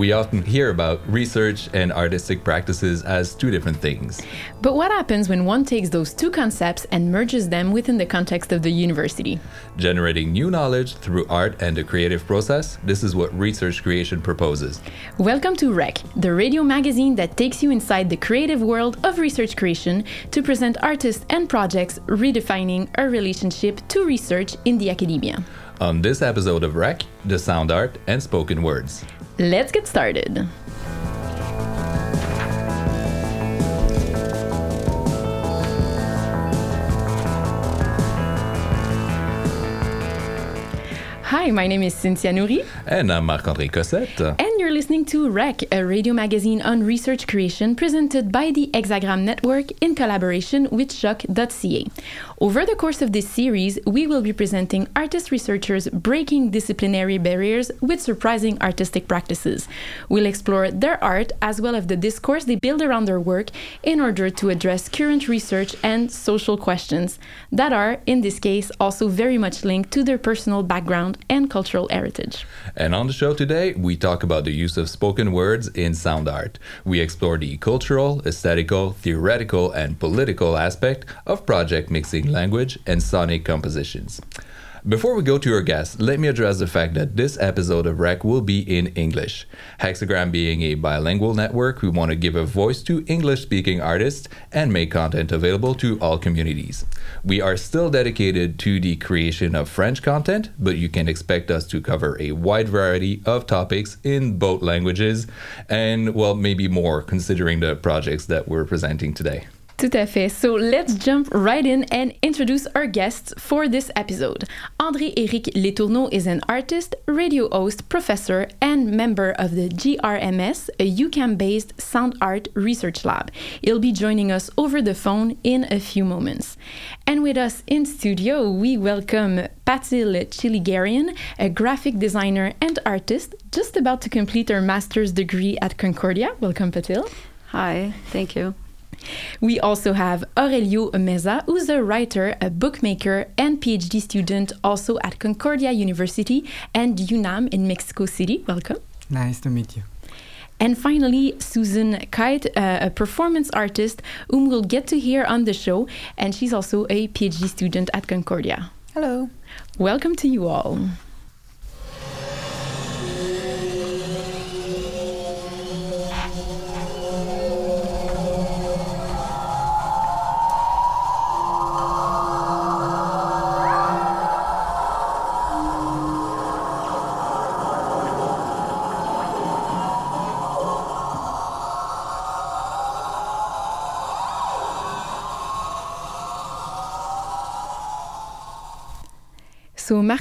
We often hear about research and artistic practices as two different things. But what happens when one takes those two concepts and merges them within the context of the university? Generating new knowledge through art and the creative process, this is what research creation proposes. Welcome to Rec, the radio magazine that takes you inside the creative world of research creation to present artists and projects redefining our relationship to research in the academia. On this episode of Rec, the sound art and spoken words. Let's get started. Hi, my name is Cynthia Nouri. And I'm Marc-André Cossette. And you're listening to REC, a radio magazine on research creation presented by the Hexagram Network in collaboration with Choc.ca. Over the course of this series, we will be presenting artist researchers breaking disciplinary barriers with surprising artistic practices. We'll explore their art as well as the discourse they build around their work in order to address current research and social questions that are, in this case, also very much linked to their personal background and cultural heritage. And on the show today, we talk about the use of spoken words in sound art. We explore the cultural, aesthetical, theoretical, and political aspect of project mixing language and sonic compositions. Before we go to our guests, let me address the fact that this episode of Rec will be in English. Hexagram being a bilingual network, we want to give a voice to English speaking artists and make content available to all communities. We are still dedicated to the creation of French content, but you can expect us to cover a wide variety of topics in both languages and, well, maybe more considering the projects that we're presenting today. Tout à fait. So let's jump right in and introduce our guests for this episode. André-Éric Letourneau is an artist, radio host, professor, and member of the GRMS, a UQAM-based sound art research lab. He'll be joining us over the phone in a few moments. And with us in studio, we welcome Patil Chiligarian, a graphic designer and artist just about to complete her master's degree at Concordia. Welcome, Patil. Hi, thank you. We also have Aurelio Meza, who's a writer, a bookmaker, and PhD student also at Concordia University and UNAM in Mexico City. Welcome. Nice to meet you. And finally, Susan Kite, uh, a performance artist whom we'll get to hear on the show, and she's also a PhD student at Concordia. Hello. Welcome to you all.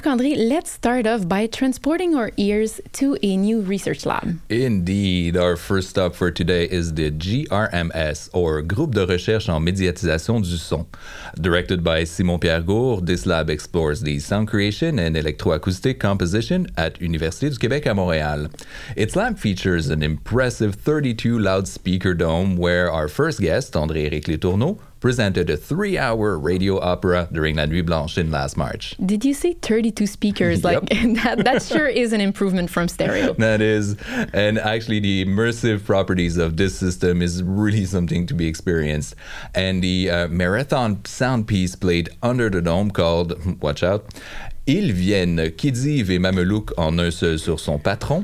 André, let's start off by transporting our ears to a new research lab. Indeed, our first stop for today is the GRMS, or Groupe de Recherche en Médiatisation du Son. Directed by Simon Pierre Gourd, this lab explores the sound creation and electroacoustic composition at Université du Québec à Montréal. Its lab features an impressive 32 loudspeaker dome where our first guest, André-Éric Letourneau, presented a three hour radio opera during La Nuit Blanche in last March. Did you say 32 speakers? Like that, that sure is an improvement from stereo. That is. And actually, the immersive properties of this system is really something to be experienced. And the uh, marathon sound piece played under the dome called, watch out, Ils viennent, Khedive et Mamelouk en un seul sur son patron,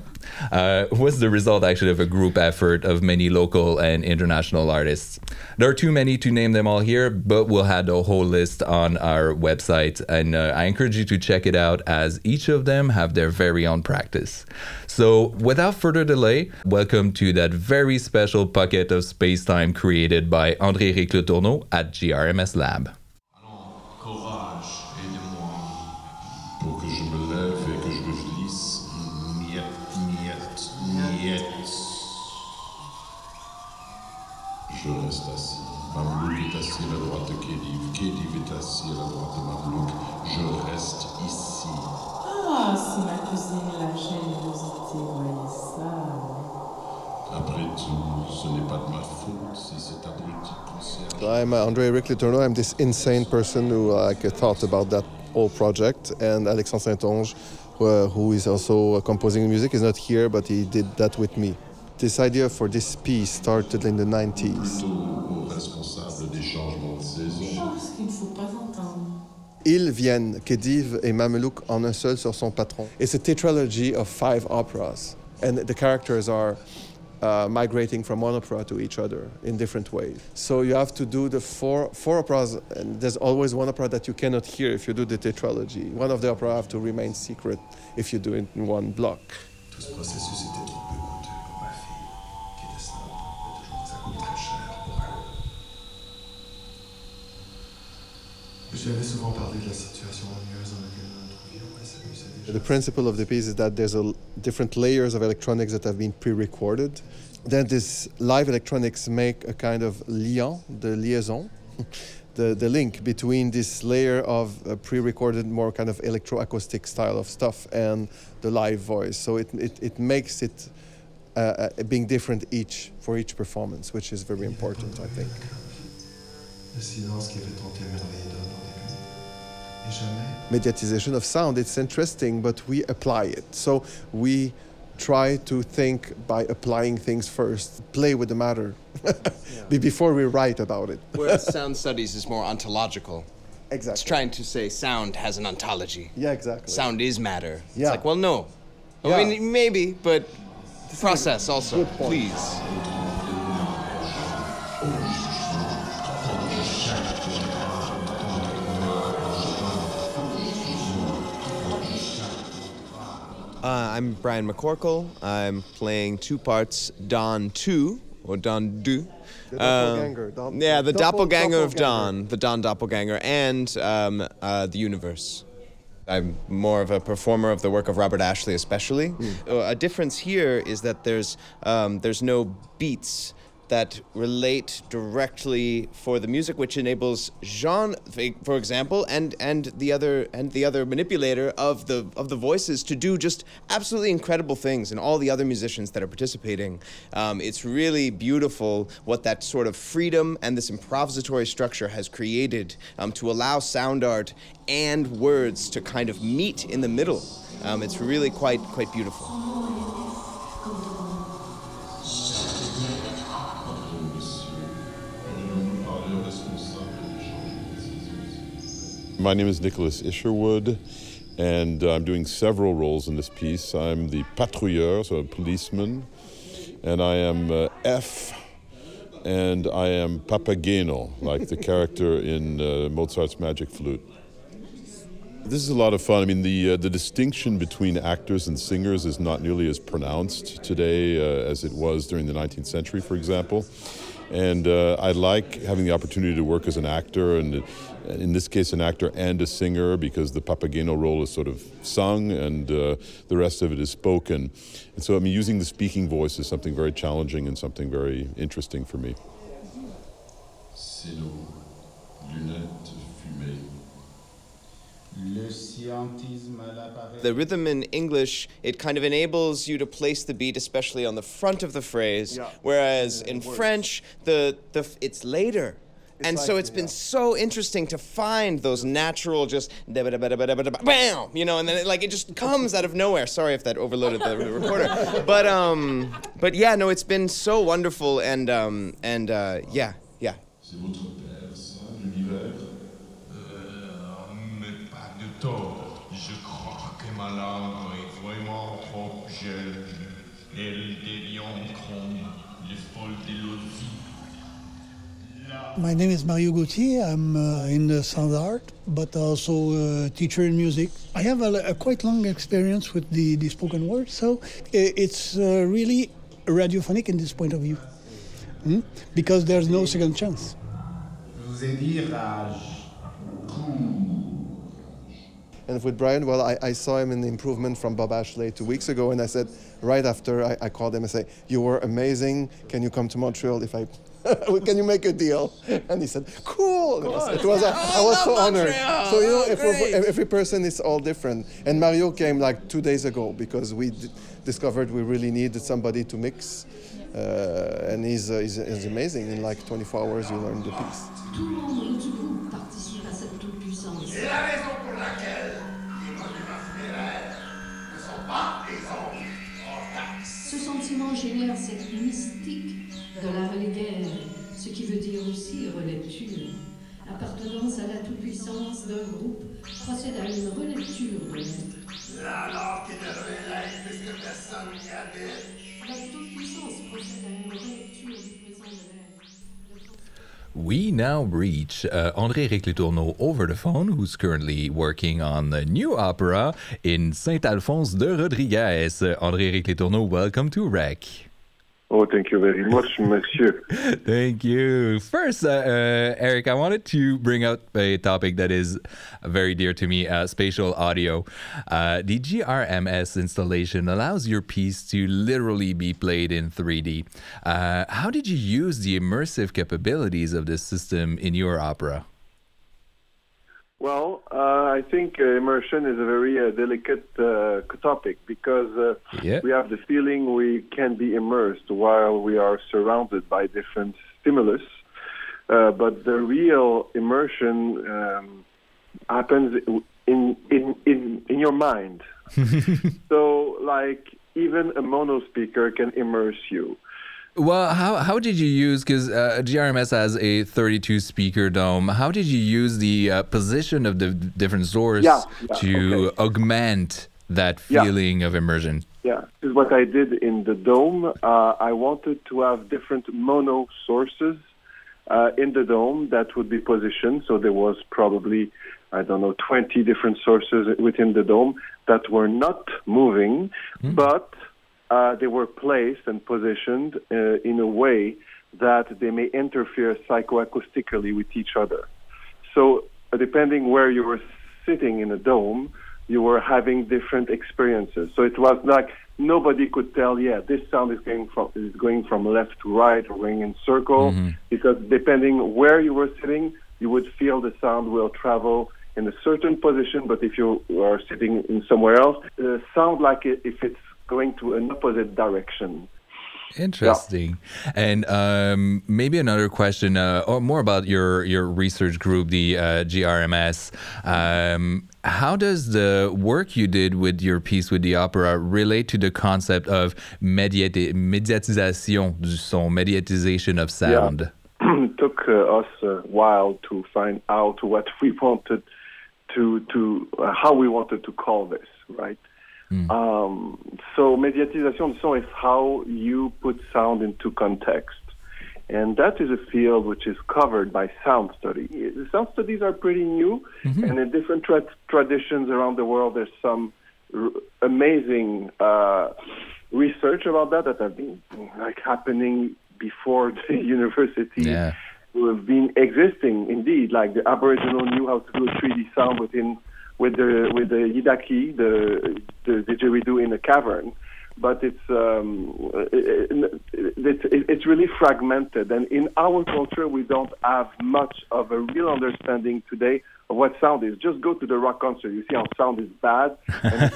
uh, was the result actually of a group effort of many local and international artists. There are too many to name them all here, but we'll have the whole list on our website, and uh, I encourage you to check it out as each of them have their very own practice. So, without further delay, welcome to that very special pocket of space time created by André-Éric Letourneau at GRMS Lab. I'm uh, André Eric Letourneau. I'm this insane person who like thought about that whole project. And Alexandre Saint-Onge, who, uh, who is also uh, composing music, is not here, but he did that with me. This idea for this piece started in the 90s. Plutôt au responsable des changements de saison. Oh, ce qu'il ne faut pas entendre. Ils viennent, Khedive et Mamelouk, en un seul sur son patron. It's a tetralogy of five operas, and the characters are uh, migrating from one opera to each other in different ways. So you have to do the four, four operas, and there's always one opera that you cannot hear if you do the tetralogy. One of the opera have to remain secret if you do it in one block. Tout ce processus était trop peu coûteux pour ma fille, qui était snob, et toujours ça coûte très cher pour elle. Je lui avais souvent parlé de la situation The principle of the piece is that there's a different layers of electronics that have been pre-recorded. Then this live electronics make a kind of lien, the liaison, the, the link between this layer of uh, pre-recorded, more kind of electroacoustic style of stuff and the live voice. So it, it, it makes it uh, uh, being different each for each performance, which is very important, I think. Mediatization of sound it's interesting but we apply it so we try to think by applying things first play with the matter be- before we write about it Whereas sound studies is more ontological. Exactly. It's trying to say sound has an ontology. yeah exactly Sound is matter. It's Yeah. like, well, no. Yeah. I mean, maybe, but the process also, good point. please. Uh, I'm Brian McCorkle. I'm playing two parts, Don 2, or Don 2. The doppelganger, Don- yeah, the doppel- doppelganger of. Don, the Don doppelganger, and um, uh, the universe. I'm more of a performer of the work of Robert Ashley, especially. Uh, a difference here is that there's um, there's no beats that relate directly for the music, which enables Jean, for example, and and the other and the other manipulator of the of the voices to do just absolutely incredible things, and all the other musicians that are participating. Um, it's really beautiful what that sort of freedom and this improvisatory structure has created um, to allow sound art and words to kind of meet in the middle. Um, it's really quite quite beautiful. My name is Nicholas Isherwood, and I'm doing several roles in this piece. I'm the patrouilleur, so a policeman, and I am uh, F, and I am Papageno, like the character in uh, Mozart's Magic Flute. This is a lot of fun. I mean, the uh, the distinction between actors and singers is not nearly as pronounced today uh, as it was during the 19th century, for example. And uh, I like having the opportunity to work as an actor, and in this case, an actor and a singer, because the Papageno role is sort of sung, and uh, the rest of it is spoken. And so, I mean, using the speaking voice is something very challenging and something very interesting for me. lunettes fumées. Le scientisme à l'appareil. The rhythm in English, it kind of enables you to place the beat, especially on the front of the phrase, Yeah. whereas Yeah, in works. French, the, the it's later. It's and so like- it's been so interesting to find those natural, just bam, you know, and then it, like it just comes out of nowhere. Sorry if that overloaded the recorder, but um, but yeah, no, it's been so wonderful, and um, and uh, yeah, yeah, My name is Mario Gauthier. I'm uh, in the sound art, but also a teacher in music. I have a, a quite long experience with the, the spoken word, so it's uh, really radiophonic in this point of view, Hmm? because there's no second chance. Je vous ai dit rage. And with Brian, well, I, I saw him in the improvement from Bob Ashley two weeks ago, and I said right after I, I called him and say, "You were amazing. Can you come to Montreal if I Can you make a deal? And he said, cool. It was, it was a, I was so honored. So, you know, every, every person is all different. And Mario came like two days ago because we d- discovered we really needed somebody to mix. Uh, and he's, uh, he's, he's amazing. In like 24 hours, you learn the piece. Tout le monde autour de vous participe à cette toute-puissance. C'est la raison pour laquelle les monuments funéraires ne sont pas des ombres hors taxe. Ce sentiment génère cette mystique de la reléguère, ce qui veut dire aussi relecture. L'appartenance à la toute-puissance d'un groupe procède à une relecture de l'être. Alors qu'il devrait l'être puisque personne n'y habite. La toute-puissance procède à une relecture du présent de l'être. We now reach uh, André Ric Letourneau over the phone, who's currently working on the new opera in Saint Alphonse de Rodriguez. Uh, André Ric Letourneau, welcome to REC. Oh, thank you very much, monsieur. Thank you. First, uh, uh, Eric, I wanted to bring up a topic that is very dear to me uh, spatial audio. Uh, the GRMS installation allows your piece to literally be played in 3D. Uh, how did you use the immersive capabilities of this system in your opera? Well, uh, I think uh, immersion is a very uh, delicate uh, topic because uh, Yeah. we have the feeling we can be immersed while we are surrounded by different stimulus. Uh, but the real immersion um, happens in, in, in, in your mind. so, like, even a mono speaker can immerse you. Well, how, how did you use, because uh, GRMS has a 32 speaker dome, how did you use the uh, position of the different source Yeah, yeah, to augment that Yeah. feeling of immersion? Yeah, this is what I did in the dome. Uh, I wanted to have different mono sources uh, in the dome that would be positioned. So there was probably, I don't know, 20 different sources within the dome that were not moving, but uh, they were placed and positioned uh, in a way that they may interfere psychoacoustically with each other. So, uh, depending where you were sitting in a dome, you were having different experiences. So it was like nobody could tell, yeah, this sound is going from is going from left to right or going in circle, because depending where you were sitting, you would feel the sound will travel in a certain position. But if you are sitting in somewhere else, uh, sound like it, if it's going to an opposite direction. Interesting. And um, maybe another question, uh, or more about your your research group, the uh, GRMS. Um, how does the work you did with your piece with the opera relate to the concept of médiati- médiatisation du son, mediatization of sound? it took uh, us a while to find out what we wanted to to uh, how we wanted to call this, right? Um, so mediatisation du son is how you put sound into context. And that is a field which is covered by sound study. The sound studies are pretty new, and in different tra- traditions around the world, there's some r- amazing uh, research about that that have been like happening before the university Yeah. who have been existing indeed. Like the Aboriginal knew how to do a 3D sound within with the with the yidaki, the the didgeridoo in a cavern. But it's um, it, it, it, it's really fragmented, and in our culture, we don't have much of a real understanding today what sound is. Just go to the rock concert, you see how sound is bad, and it's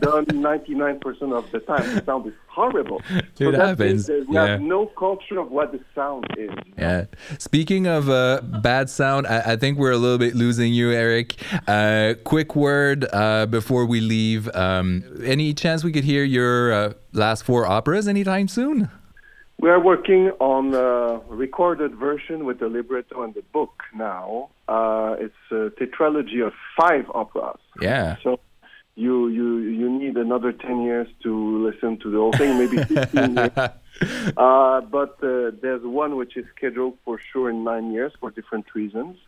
done 99% of the time. The sound is horrible. It that happens, means We yeah. have no culture of what the sound is. Yeah. Speaking of uh, bad sound, I, I think we're a little bit losing you, Eric. Uh, quick word uh, before we leave. Um, any chance we could hear your uh, last four operas anytime soon? We are working on a recorded version with the libretto and the book now. Uh, it's a tetralogy of five operas. Yeah. So you you you need another ten years to listen to the whole thing, maybe fifteen years. Uh, but uh, there's one which is scheduled for sure in nine years for different reasons,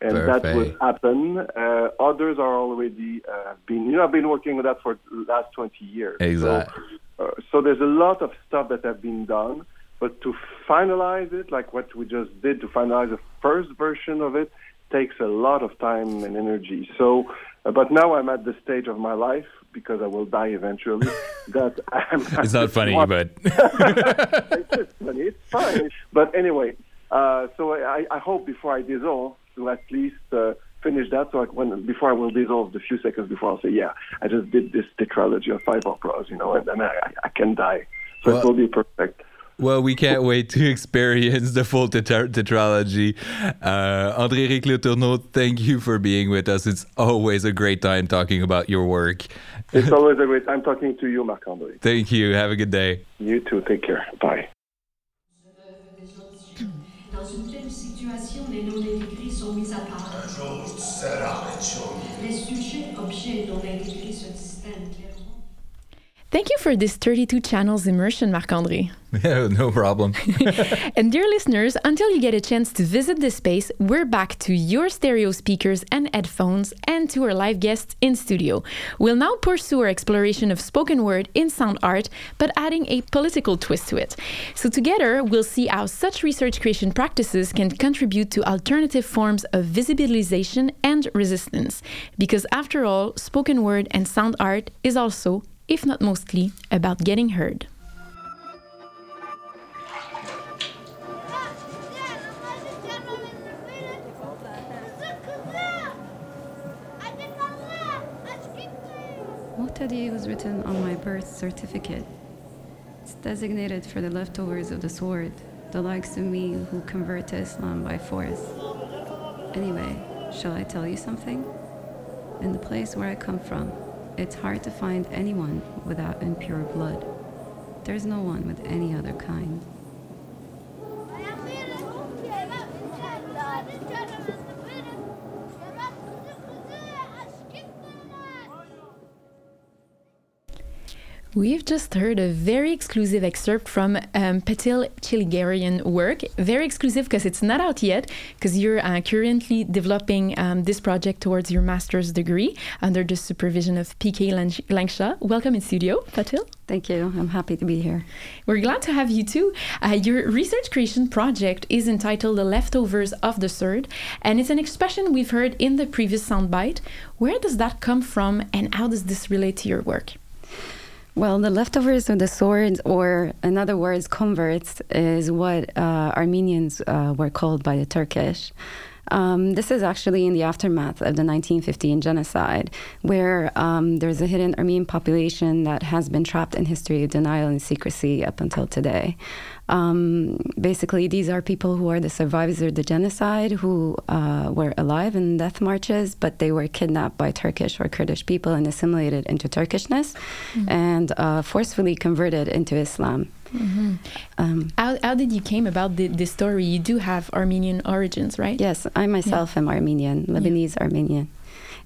and that will happen. Uh, others are already uh, been. You know, I've been working on that for the last twenty years. Exactly. So, uh, so there's a lot of stuff that have been done, but to finalize it, like what we just did, to finalize the first version of it, takes a lot of time and energy. So, uh, but now I'm at the stage of my life because I will die eventually. that I'm It's not funny, but it's just funny. It's fine. But anyway, Uh, so I, I hope before I dissolve to at least uh, finish that. So I, when before I will dissolve, the few seconds before I'll say, yeah, I just did this tetralogy of five operas, you know, and then I, I can die. So Well- it will be perfect. Well, we can't wait to experience the full tetra- tetralogy. Uh, André-Éric Le Tourneau, thank you for being with us. It's always a great time talking about your work. It's always a great time talking to you, Marc André. Thank you. Have a good day. You too. Take care. Bye. Dans une telle situation, les noms des écrits sont mis à part. Les sujets, objets dont écrits se clairement. Thank you for this 32 channels immersion, Marc-André. no problem. And dear listeners, until you get a chance to visit this space, we're back to your stereo speakers and headphones and to our live guests in studio. We'll now pursue our exploration of spoken word in sound art, but adding a political twist to it. So together, we'll see how such research creation practices can contribute to alternative forms of visibilization and resistance. Because after all, spoken word and sound art is also, if not mostly, about getting heard. Motadi was written on my birth certificate. It's designated for the leftovers of the sword, the likes of me who convert to Islam by force. Anyway, shall I tell you something? In the place where I come from, it's hard to find anyone without impure blood. There's no one with any other kind. We've just heard a very exclusive excerpt from um, Patil Chiligarian work. Very exclusive because it's not out yet, because you're uh, currently developing um, this project towards your master's degree under the supervision of PK Lang- Langshaw. Welcome in studio, Patil. Thank you. I'm happy to be here. We're glad to have you too. Uh, your research creation project is entitled The Leftovers of the Sword, and it's an expression we've heard in the previous soundbite. Where does that come from, and how does this relate to your work? Well, the leftovers of the sword, or in other words, converts, is what uh, Armenians uh, were called by the Turkish. Um, this is actually in the aftermath of the 1915 genocide, where um, there's a hidden Armenian population that has been trapped in history of denial and secrecy up until today. Um, basically, these are people who are the survivors of the genocide who uh, were alive in death marches, but they were kidnapped by Turkish or Kurdish people and assimilated into Turkishness Mhm. and uh, forcefully converted into Islam. Mhm. Um, How, how did you came about the, this story? You do have Armenian origins, right? Yes, I myself am Armenian, Lebanese Armenian.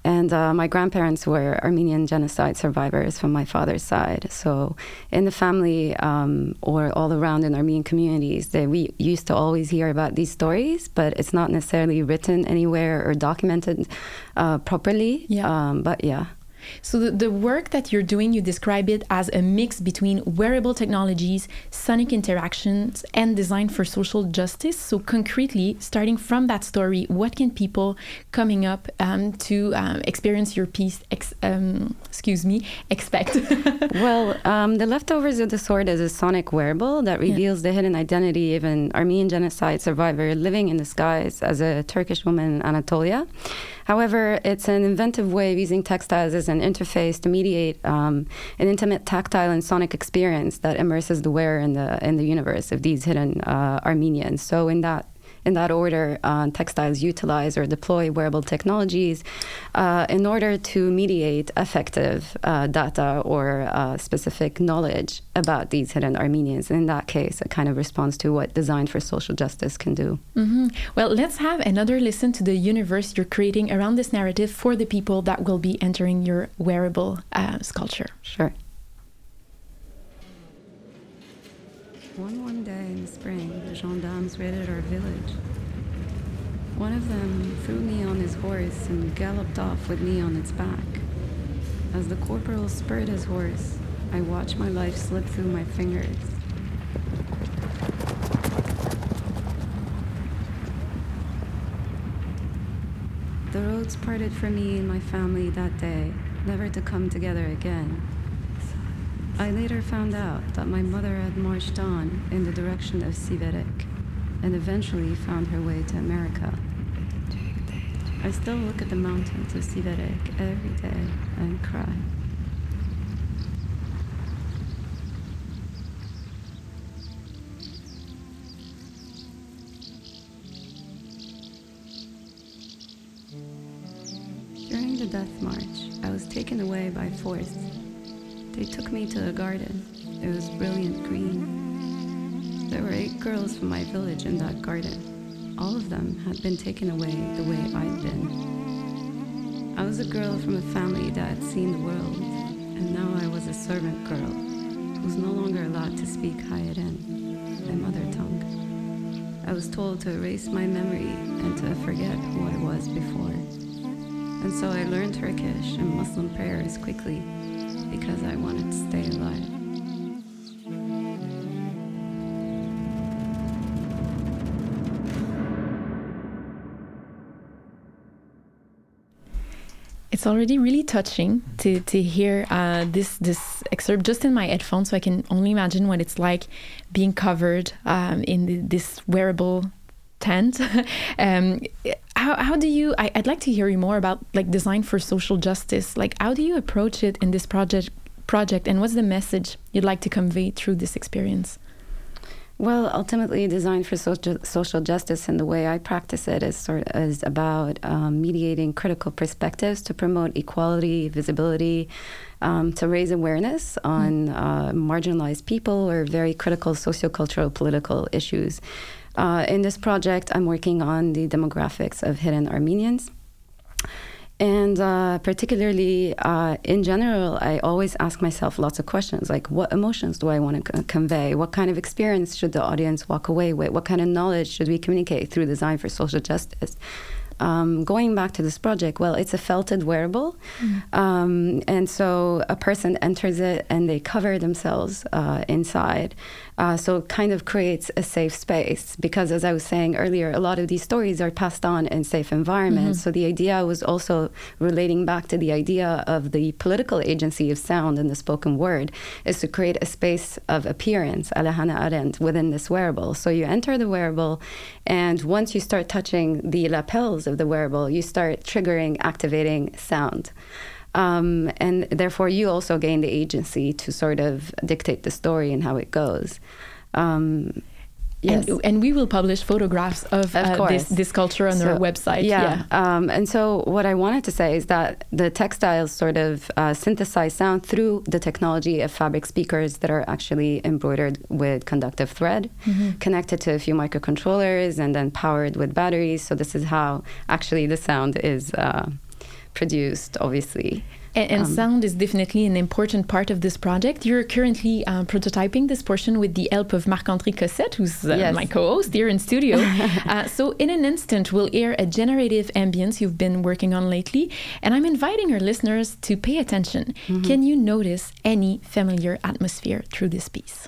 And uh, my grandparents were Armenian genocide survivors from my father's side. So, in the family um, or all around in Armenian communities, they, we used to always hear about these stories, but it's not necessarily written anywhere or documented uh, properly. Yeah. Um, but yeah. So the, the work that you're doing, you describe it as a mix between wearable technologies, sonic interactions, and design for social justice. So concretely, starting from that story, what can people coming up um, to um, experience your piece, ex- um, excuse me, expect? well, um, the leftovers of the sword is a sonic wearable that reveals the hidden identity of an Armenian genocide survivor living in disguise as a Turkish woman in Anatolia. However, it's an inventive way of using textiles as an interface to mediate um, an intimate tactile and sonic experience that immerses the wearer in the in the universe of these hidden uh, Armenians. So, in that in that order, uh, textiles utilize or deploy wearable technologies uh, in order to mediate effective uh, data or uh, specific knowledge about these hidden Armenians. In that case, it kind of responds to what Design for Social Justice can do. hmm Well, let's have another listen to the universe you're creating around this narrative for the people that will be entering your wearable uh, sculpture. Sure. One one day in the spring, gendarmes raided our village. One of them threw me on his horse and galloped off with me on its back. As the corporal spurred his horse, I watched my life slip through my fingers. The roads parted for me and my family that day, never to come together again. I later found out that my mother had marched on in the direction of Siverek. and eventually found her way to America. I still look at the mountains of Siverek every day and cry. During the death march, I was taken away by force. They took me to a garden. It was brilliant green. There were eight girls from my village in that garden. All of them had been taken away the way I'd been. I was a girl from a family that had seen the world, and now I was a servant girl who was no longer allowed to speak Hayeran, my mother tongue. I was told to erase my memory and to forget who I was before. And so I learned Turkish and Muslim prayers quickly because I wanted to stay alive. It's already really touching to, to hear uh, this this excerpt just in my headphones, so I can only imagine what it's like being covered um, in the, this wearable tent. um, how, how do you? I, I'd like to hear you more about like design for social justice. Like, how do you approach it in this project? Project, and what's the message you'd like to convey through this experience? Well, ultimately, design for social, social justice and the way I practice it is sort of is about um, mediating critical perspectives to promote equality, visibility, um, to raise awareness on uh, marginalized people or very critical sociocultural political issues. Uh, in this project, I'm working on the demographics of hidden Armenians. And uh, particularly uh, in general, I always ask myself lots of questions like, what emotions do I want to c- convey? What kind of experience should the audience walk away with? What kind of knowledge should we communicate through design for social justice? Um, going back to this project, well, it's a felted wearable. Mm. Um, and so a person enters it and they cover themselves uh, inside. Uh, so it kind of creates a safe space because, as I was saying earlier, a lot of these stories are passed on in safe environments. Mm-hmm. So the idea was also relating back to the idea of the political agency of sound and the spoken word is to create a space of appearance, a la Arendt, within this wearable. So you enter the wearable, and once you start touching the lapels of the wearable, you start triggering, activating sound. Um, and therefore, you also gain the agency to sort of dictate the story and how it goes. Um, yes. And, and, we will publish photographs of, of uh, this, this culture on so, our website. Yeah. yeah. Um, and so, what I wanted to say is that the textiles sort of uh, synthesize sound through the technology of fabric speakers that are actually embroidered with conductive thread, mm-hmm. connected to a few microcontrollers, and then powered with batteries. So, this is how actually the sound is. Uh, produced, obviously. And, and um, sound is definitely an important part of this project. You're currently uh, prototyping this portion with the help of Marc-André Cossette, who's uh, yes. my co-host here in studio. uh, so in an instant, we'll hear a generative ambience you've been working on lately, and I'm inviting our listeners to pay attention. Mm-hmm. Can you notice any familiar atmosphere through this piece?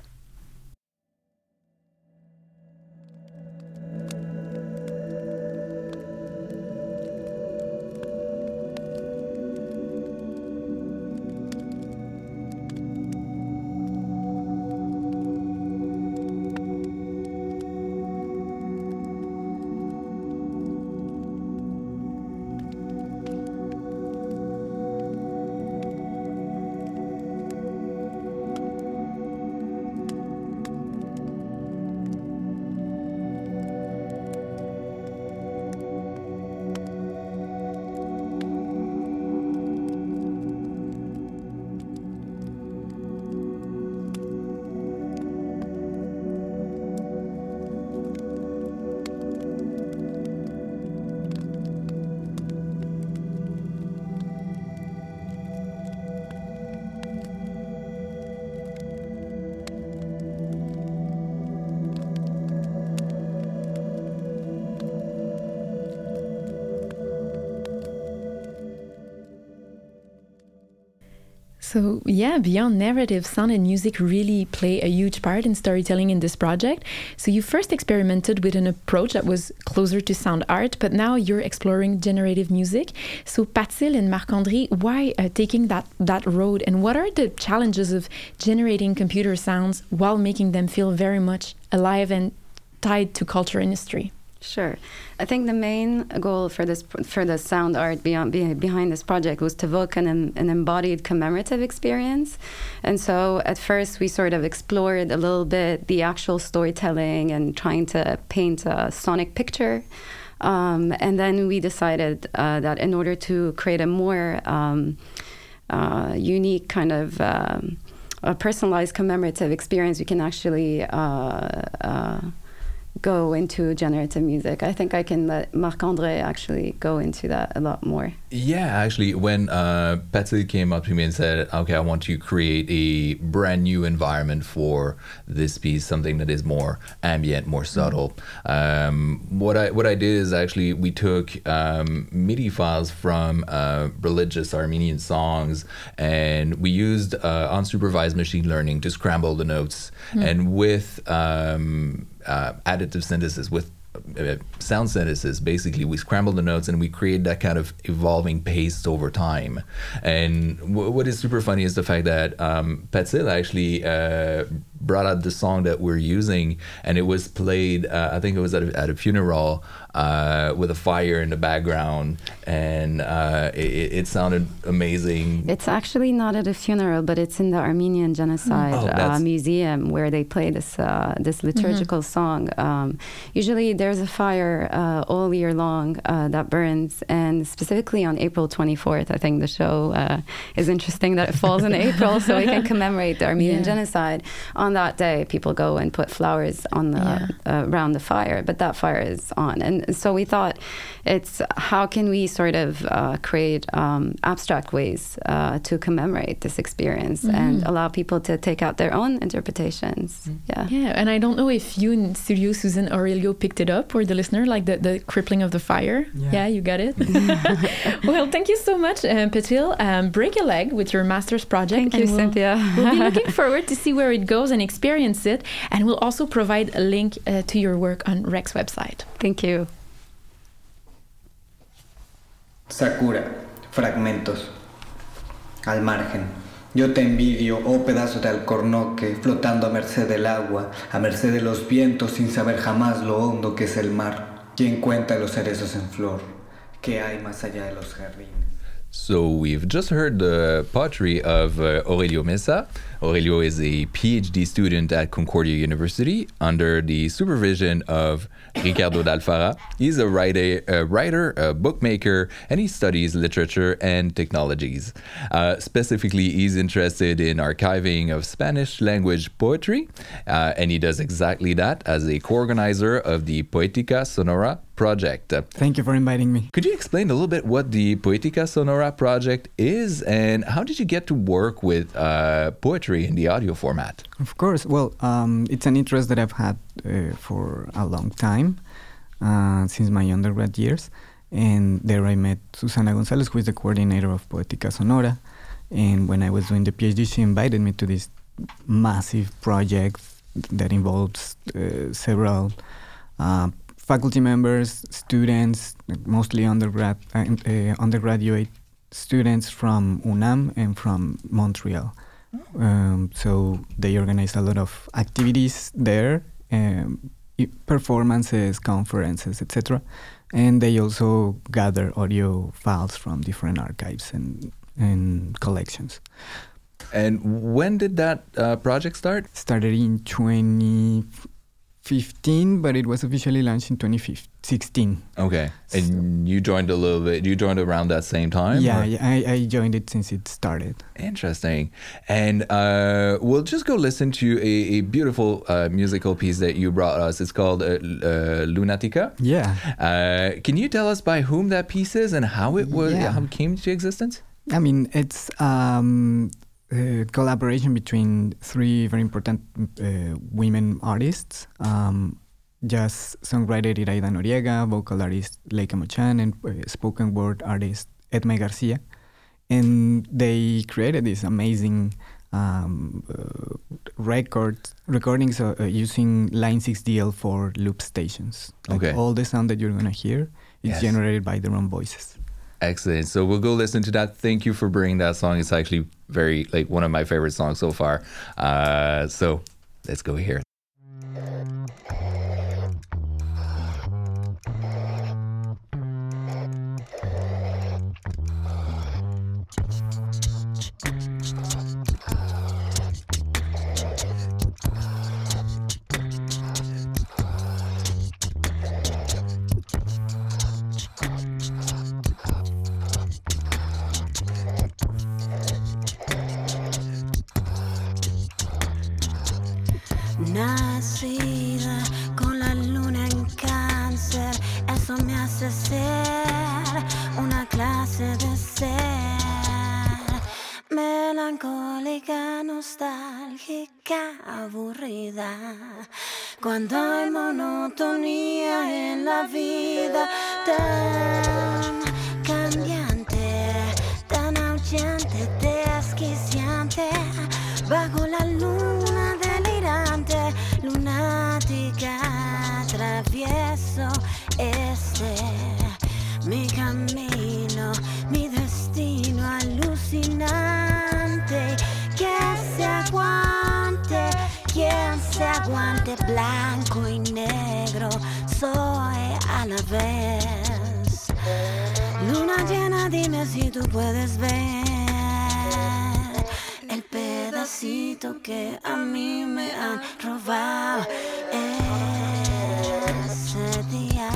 So, yeah, beyond narrative, sound and music really play a huge part in storytelling in this project. So, you first experimented with an approach that was closer to sound art, but now you're exploring generative music. So, Patil and Marc André, why uh, taking that, that road, and what are the challenges of generating computer sounds while making them feel very much alive and tied to culture and history. Sure. I think the main goal for this for the sound art beyond behind this project was to evoke an, an embodied commemorative experience. And so at first we sort of explored a little bit the actual storytelling and trying to paint a sonic picture. Um, and then we decided uh, that in order to create a more um, uh, unique kind of um, a personalized commemorative experience, we can actually uh, uh go into generative music. I think I can let Marc Andre actually go into that a lot more. Yeah, actually, when uh, Patsy came up to me and said, "Okay, I want to create a brand new environment for this piece, something that is more ambient, more subtle," um, what I what I did is actually we took um, MIDI files from uh, religious Armenian songs, and we used uh, unsupervised machine learning to scramble the notes, mm. and with um, uh, additive synthesis with uh, sound synthesis basically we scramble the notes and we create that kind of evolving paste over time. And w- what is super funny is the fact that um, Patil actually uh, brought out the song that we're using and it was played uh, i think it was at a, at a funeral uh, with a fire in the background, and uh, it, it, sounded amazing. It's actually not at a funeral, but it's in the Armenian Genocide oh, uh, Museum where they play this uh, this liturgical mm-hmm. song. Um, usually, there's a fire uh, all year long uh, that burns, and specifically on April 24th, I think the show is interesting that it falls in April, so we can commemorate the Armenian yeah. Genocide. On that day, people go and put flowers on the yeah. around the fire, but that fire is on, and so we thought it's how can we sort of uh, create um, abstract ways uh, to commemorate this experience mm-hmm. and allow people to take out their own interpretations. Mm-hmm. Yeah. Yeah. And I don't know if you in studio, Susan Aurelio, picked it up or the listener, like the, the crippling of the fire. Yeah, yeah you got it. well, thank you so much, um, Patil. Um, break a leg with your master's project. Thank you, we'll, Cynthia. we'll be looking forward to see where it goes and experience it. And we'll also provide a link uh, to your work on Rec's website. Thank you. Sakura, fragmentos. Al margen. Yo te envidio, oh pedazo de alcornoque, flotando a merced del agua, a merced de los vientos, sin saber jamás lo hondo que es el mar. ¿Quién cuenta los cerezos en flor? ¿Qué hay más allá de los jardines? So we've just heard the poetry of uh, Aurelio Meza. Aurelio is a PhD student at Concordia University under the supervision of Ricardo Dal Farra. He's a writer, a writer, a bookmaker, and he studies literature and technologies. Uh, specifically, he's interested in archiving of Spanish language poetry, uh, and he does exactly that as a co-organizer of the Poetica Sonora project. Thank you for inviting me. Could you explain a little bit what the Poetica Sonora project is, and how did you get to work with uh, poetry in the audio format? Of course. Well, um, it's an interest that I've had uh, for a long time, uh, since my undergrad years. And there I met Susana Gonzalez, who is the coordinator of Poetica Sonora. And when I was doing the PhD, she invited me to this massive project that involves uh, several uh, faculty members, students, mostly undergrad, uh, undergraduate students from UNAM and from Montreal. Um, so they organize a lot of activities there, um, performances, conferences, etc. And they also gather audio files from different archives and, and collections. And when did that uh, project start? Started in 20 15, but it was officially launched in 2016. Okay. And so, you joined a little bit, you joined around that same time? Yeah, yeah I, I, joined it since it started. Interesting. And uh, we'll just go listen to a, a beautiful uh, musical piece that you brought us. It's called uh, uh Lunatica. Yeah. Uh, can you tell us by whom that piece is and how it was, yeah. how it came to existence? I mean, it's um, uh, collaboration between three very important uh, women artists. Um, jazz songwriter Iraida Noriega, vocal artist Leika Mochan, and uh, spoken word artist Edme Garcia. And they created this amazing um, uh, record recordings uh, using Line 6DL4 loop stations. Like okay. All the sound that you're going to hear is yes. generated by their own voices. Excellent. So we'll go listen to that. Thank you for bringing that song. It's actually very like one of my favorite songs so far. Uh, so let's go here. Lunática aburrida. Cuando hay monotonía en la vida tan cambiante, tan aullante, desquiciante, bajo aguante blanco y negro, soy a la vez. Luna llena, dime si tú puedes ver el pedacito que a mí me han robado ese día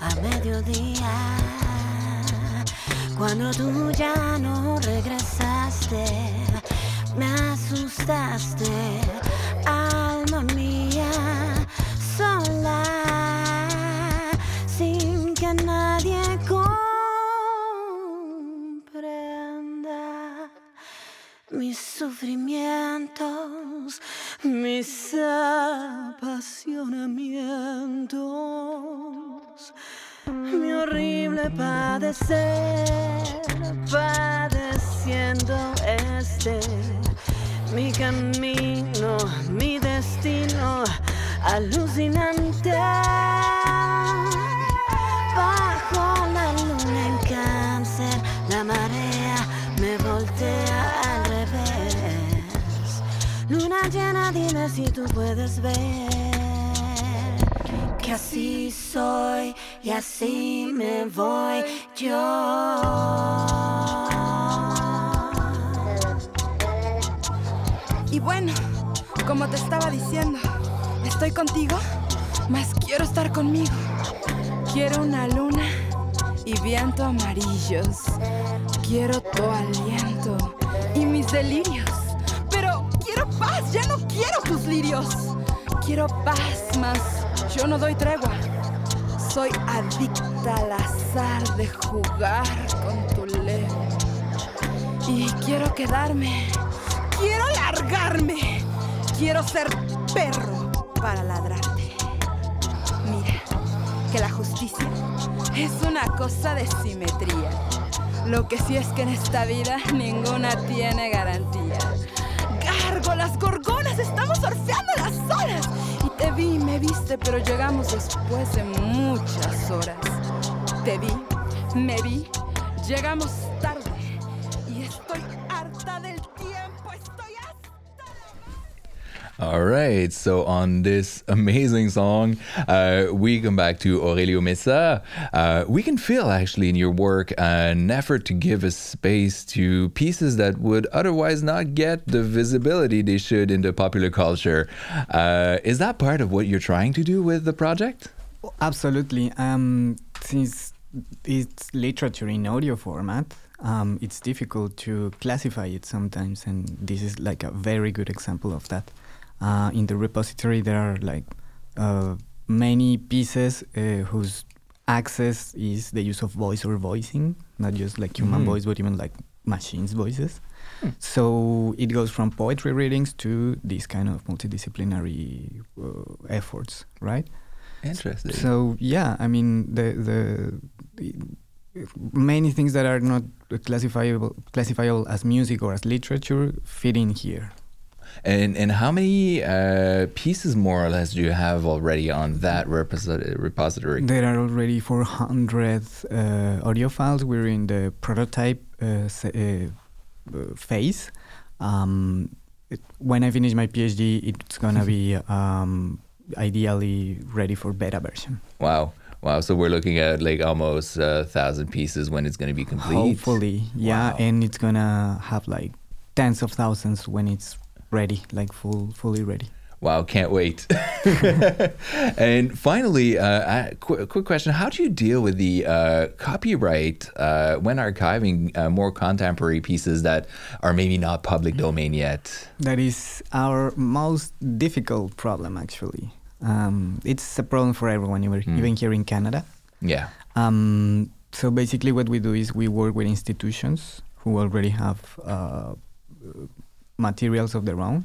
a mediodía. Cuando tú ya no regresaste, me asustaste, alma mis sufrimientos, mis apasionamientos, mi horrible padecer, padeciendo este, mi camino, mi destino alucinante. Bajo la luna en cáncer, Luna llena, dime si tú puedes ver que así soy y así me voy yo. Y bueno, como te estaba diciendo, estoy contigo, mas quiero estar conmigo. Quiero una luna y viento amarillos. Quiero tu aliento y mis delirios. Ya no quiero tus lirios. Quiero paz, mas yo no doy tregua. Soy adicta al azar de jugar con tu leo. Y quiero quedarme. Quiero largarme. Quiero ser perro para ladrarte. Mira, que la justicia es una cosa de simetría. Lo que sí es que en esta vida ninguna tiene garantía. Gárgolas, gorgonas, estamos surfeando las olas. Y te vi, me viste, pero llegamos después de muchas horas. Te vi, me vi, llegamos All right, so on this amazing song, uh, we come back to Aurelio Meza. Uh, we can feel actually in your work an effort to give a space to pieces that would otherwise not get the visibility they should in the popular culture. Uh, is that part of what you're trying to do with the project? Absolutely. Um, since it's literature in audio format, um, it's difficult to classify it sometimes, and this is like a very good example of that. Uh, in the repository, there are like uh, many pieces uh, whose access is the use of voice or voicing, not just like human Mhm. voice, but even like machines' voices. So it goes from poetry readings to these kind of multidisciplinary uh, efforts, right? Interesting. So yeah, I mean the the, the many things that are not classifiable classifiable as music or as literature fit in here. And and how many uh, pieces more or less do you have already on that reposi- repository? There are already 400 uh, audio files. We're in the prototype uh, uh, phase. Um, it, when I finish my PhD, it's gonna be um, ideally ready for beta version. Wow. Wow. So we're looking at like almost a thousand pieces when it's going to be complete. Hopefully, yeah, and it's gonna have like tens of thousands when it's ready, like full, fully ready. Wow. Can't wait. and finally, uh, a qu- quick question How do you deal with the uh, copyright uh, when archiving uh, more contemporary pieces that are maybe not public domain yet? That is our most difficult problem, actually. Um, it's a problem for everyone, even even here in Canada. Yeah. Um, so basically, what we do is we work with institutions who already have uh, materials of their own,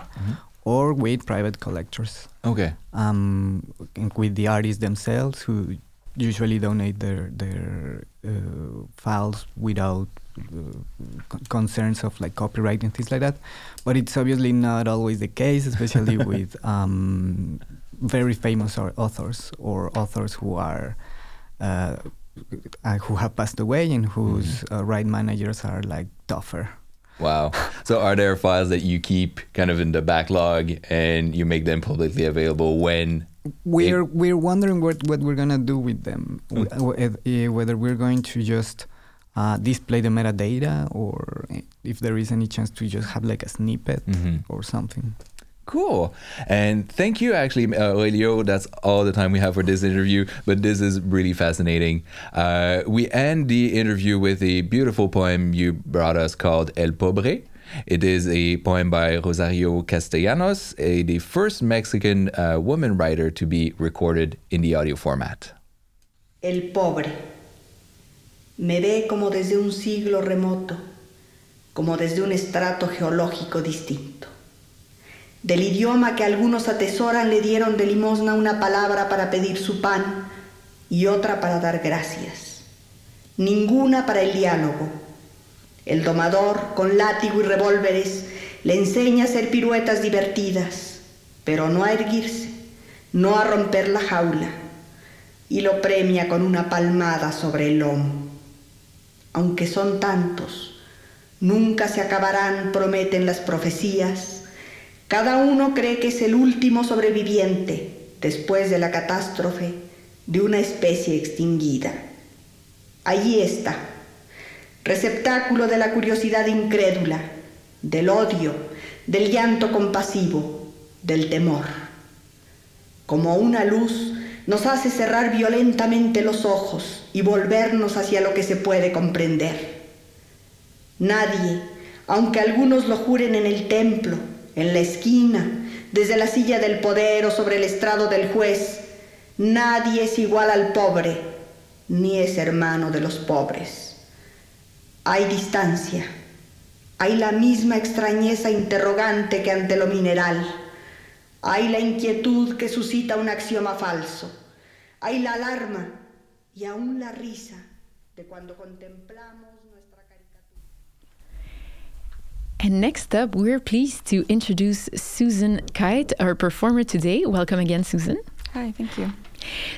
or with private collectors. Okay. Um, with the artists themselves, who usually donate their their uh, files without uh, concerns of like copyright and things like that. But it's obviously not always the case, especially with um, very famous au- authors or authors who are uh, uh, who have passed away and whose uh, right managers are like tougher. Wow. So are there files that you keep kind of in the backlog and you make them publicly available when We're we're wondering what, what we're gonna do with them, Mm. w- w- eh, whether we're going to just uh, display the metadata or if there is any chance to just have like a snippet Mhm. or something. Cool. And thank you, actually, uh, Aurelio. That's all the time we have for this interview, but this is really fascinating. Uh, we end the interview with a beautiful poem you brought us called El Pobre. It is a poem by Rosario Castellanos, a, the first Mexican uh, woman writer to be recorded in the audio format. El pobre me ve como desde un siglo remoto, como desde un estrato geológico distinto. Del idioma que algunos atesoran le dieron de limosna una palabra para pedir su pan y otra para dar gracias. Ninguna para el diálogo. El domador, con látigo y revólveres, le enseña a hacer piruetas divertidas, pero no a erguirse, no a romper la jaula, y lo premia con una palmada sobre el lomo. Aunque son tantos, nunca se acabarán, prometen las profecías. Cada uno cree que es el último sobreviviente después de la catástrofe de una especie extinguida. Allí está, receptáculo de la curiosidad incrédula, del odio, del llanto compasivo, del temor. Como una luz nos hace cerrar violentamente los ojos y volvernos hacia lo que se puede comprender. Nadie, aunque algunos lo juren en el templo, en la esquina, desde la silla del poder o sobre el estrado del juez, nadie es igual al pobre, ni es hermano de los pobres. Hay distancia, hay la misma extrañeza interrogante que ante lo mineral, hay la inquietud que suscita un axioma falso, hay la alarma y aún la risa de cuando contemplamos And next up, we're pleased to introduce Susan Kite, our performer today. Welcome again, Susan. Hi, thank you.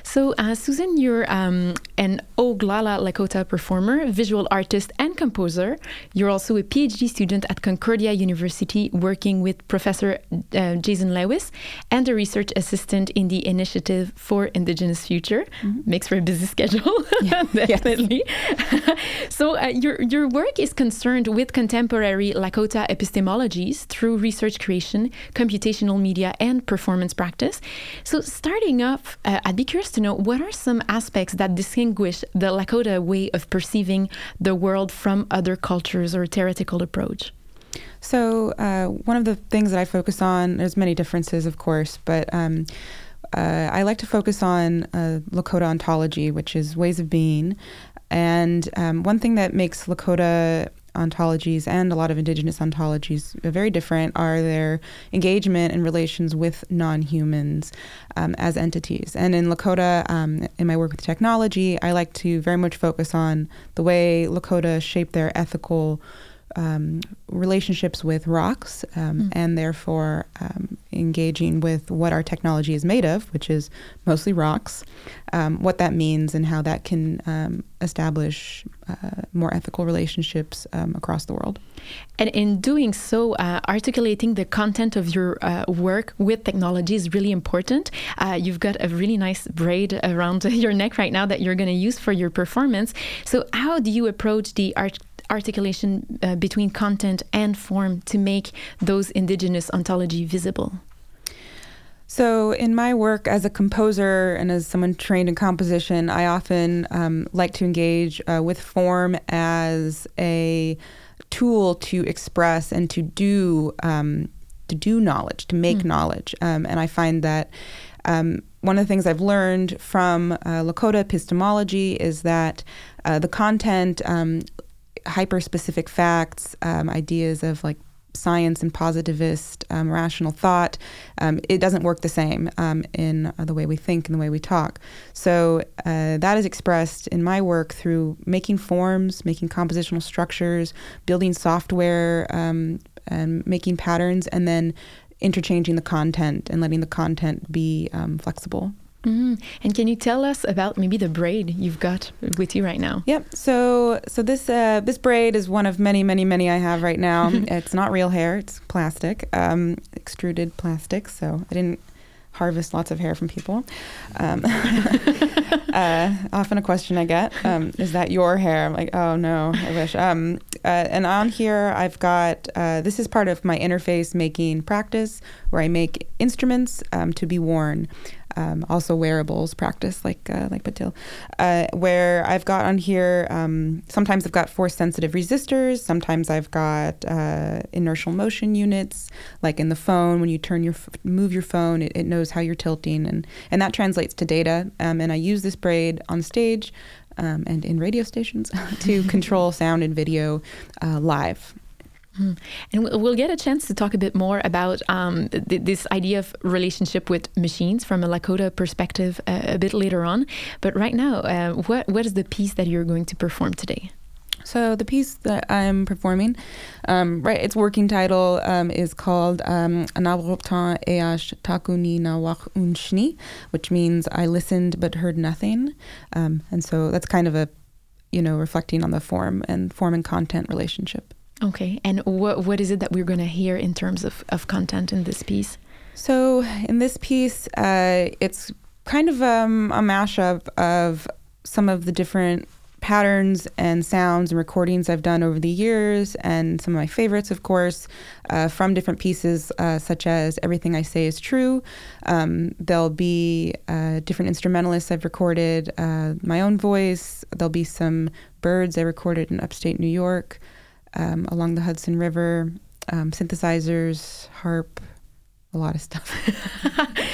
So, uh, Susan, you're um, an Oglala Lakota performer, visual artist, and composer. You're also a PhD student at Concordia University, working with Professor uh, Jason Lewis and a research assistant in the Initiative for Indigenous Future. Makes for a busy schedule, definitely. so, uh, your your work is concerned with contemporary Lakota epistemologies through research creation, computational media, and performance practice. So, starting off, uh, I'd be curious to know what are some aspects that distinguish the Lakota way of perceiving the world from other cultures or theoretical approach. So uh, one of the things that I focus on, there's many differences, of course, but um, uh, I like to focus on uh, Lakota ontology, which is ways of being. And um, one thing that makes Lakota ontologies and a lot of indigenous ontologies very different are their engagement and relations with non-humans um, as entities. And in Lakota, um, in my work with technology, I like to very much focus on the way Lakota shape their ethical um, relationships with rocks um, Mm. and therefore um, engaging with what our technology is made of, which is mostly rocks, um, what that means and how that can um, establish uh, more ethical relationships um, across the world. And in doing so, uh, articulating the content of your uh, work with technology is really important. Uh, you've got a really nice braid around your neck right now that you're going to use for your performance. So, how do you approach the art? Articulation uh, between content and form to make those indigenous ontology visible. So, in my work as a composer and as someone trained in composition, I often um, like to engage uh, with form as a tool to express and to do um, to do knowledge, to make knowledge. Um, and I find that um, one of the things I've learned from uh, Lakota epistemology is that uh, the content, um, hyper specific facts, um, ideas of like science and positivist um, rational thought, um, it doesn't work the same um, in uh, the way we think and the way we talk. So uh, that is expressed in my work through making forms, making compositional structures, building software, um, and making patterns, and then interchanging the content and letting the content be um, flexible. Mm. And can you tell us about maybe the braid you've got with you right now? Yep. So so this uh, this braid is one of many many many I have right now. it's not real hair; it's plastic, um, extruded plastic. So I didn't harvest lots of hair from people. Um, uh, often a question I get um, is that your hair? I'm like, oh no, I wish. Um, uh, and on here, I've got uh, this is part of my interface making practice where I make instruments um, to be worn um, also wearables practice like uh, like Patil, uh, where I've got on here. Um, sometimes I've got force sensitive resistors. Sometimes I've got uh, inertial motion units, like in the phone when you turn your move your phone, it, it knows how you're tilting, and and that translates to data. Um, and I use this braid on stage. Um, and in radio stations to control sound and video uh, live. Mm. And we'll get a chance to talk a bit more about um, th- this idea of relationship with machines from a Lakota perspective uh, a bit later on. But right now, uh, what what is the piece that you're going to perform today? So the piece that I'm performing, um, right, its working title um, is called um, Anabroptan Eash Takuni Nawak Unshni, which means I listened but heard nothing. Um, and so that's kind of a, you know, reflecting on the form and form and content relationship. Okay, and what what is it that we're going to hear in terms of, of content in this piece? So in this piece, uh, it's kind of um, a mashup of some of the different patterns and sounds and recordings I've done over the years, and some of my favorites, of course, uh, from different pieces, uh, such as Everything I Say Is True. Um, there'll be uh, different instrumentalists I've recorded, uh, my own voice. There'll be some birds I recorded in upstate New York um, along the Hudson River, um, synthesizers, harp, a lot of stuff.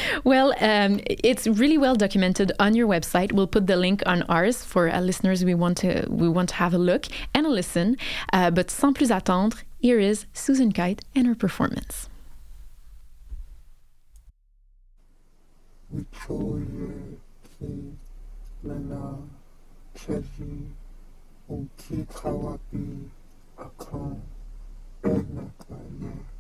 well, um, it's really well documented on your website. We'll put the link on ours for our listeners. We want to we want to have a look and a listen. Uh, but sans plus attendre, here is Susan Kite and her performance. Akan enaknya And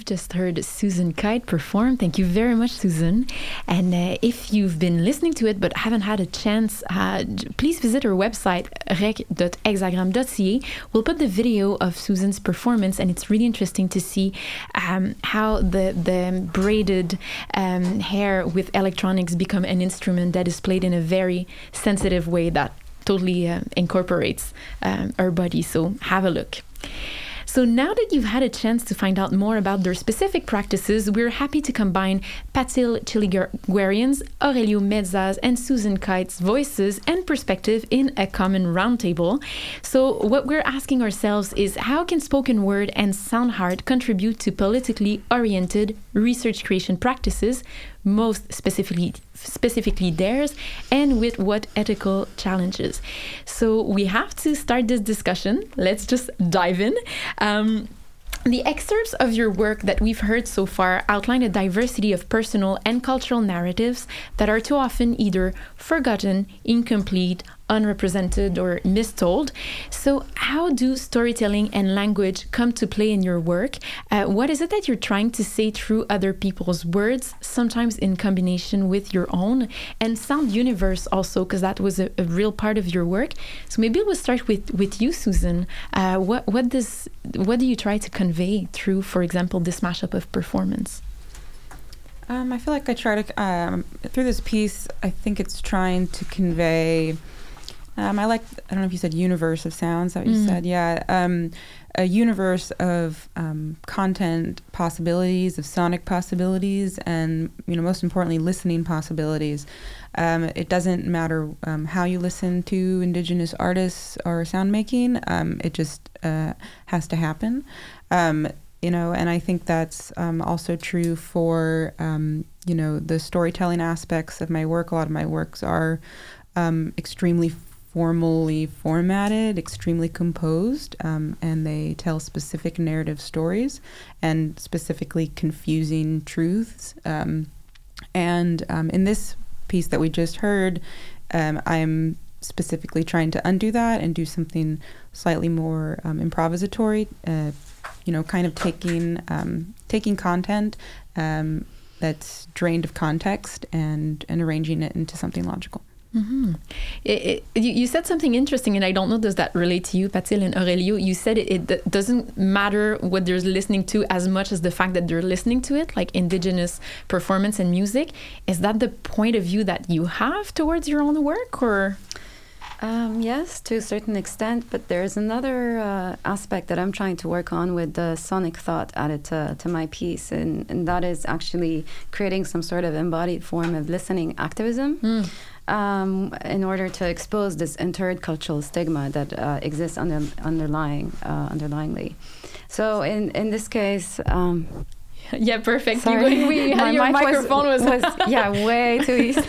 you've just heard Susan Kite perform. Thank you very much, Susan. And uh, if you've been listening to it but haven't had a chance, uh, please visit our website, rec.hexagram.ca. We'll put the video of Susan's performance, and it's really interesting to see um, how the, the braided um, hair with electronics become an instrument that is played in a very sensitive way that totally uh, incorporates um, our body. So have a look. So now that you've had a chance to find out more about their specific practices, we're happy to combine Patil Tchilinguirian's, Aurelio Meza's, and Susan Kite's voices and perspective in a common roundtable. So what we're asking ourselves is how can spoken word and sound art contribute to politically oriented research creation practices most specifically specifically theirs and with what ethical challenges. So we have to start this discussion. Let's just dive in. Um, the excerpts of your work that we've heard so far outline a diversity of personal and cultural narratives that are too often either forgotten, incomplete, unrepresented, or mistold. So, how do storytelling and language come to play in your work? Uh, what is it that you're trying to say through other people's words, sometimes in combination with your own? And sound universe also, because that was a, a, real part of your work. So maybe we'll start with with you, Susan. Uh, what what does what do you try to convey through, for example, this mashup of performance? Um, I feel like I try to um, through this piece. I think it's trying to convey um, I like, I don't know if you said universe of sounds, that what you mm. said. Yeah. Um, a universe of um, content possibilities, of sonic possibilities, and, you know, most importantly, listening possibilities. Um, it doesn't matter um, how you listen to indigenous artists or sound making, um, it just uh, has to happen. you know, and I think that's also true for, you know, the storytelling aspects of my work. A lot of my works are extremely formally formatted, extremely composed, um, and they tell specific narrative stories and specifically confusing truths. Um, and um, in this piece that we just heard, um, I'm specifically trying to undo that and do something slightly more um, improvisatory. Uh, you know, kind of taking um, taking content that's drained of context and and arranging it into something logical. Mm-hmm. It, it, you, you, said something interesting, and I don't know does that relate to you, Patil and Aurelio. You said it, it, doesn't matter what they're listening to as much as the fact that they're listening to it, like indigenous performance and music. Is that the point of view that you have towards your own work, or? Um, yes, to a certain extent, but there's another uh, aspect that I'm trying to work on with the sonic thought added to, to my piece, and, and that is actually creating some sort of embodied form of listening activism. Mm um, in order to expose this interred cultural stigma that uh, exists under, underlying uh, underlyingly. So in in this case. Um, yeah, perfect. Sorry. You, we, My your mic microphone was, was, was yeah way too easy.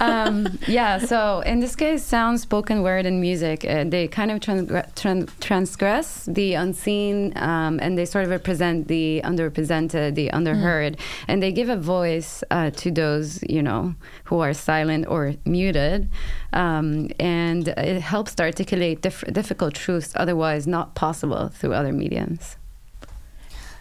um, yeah, so in this case, sound, spoken word, and music uh, they kind of transgress the unseen, um, and they sort of represent the underrepresented, the underheard, mm. and they give a voice uh, to those you know who are silent or muted, um, and it helps to articulate diff difficult truths otherwise not possible through other mediums.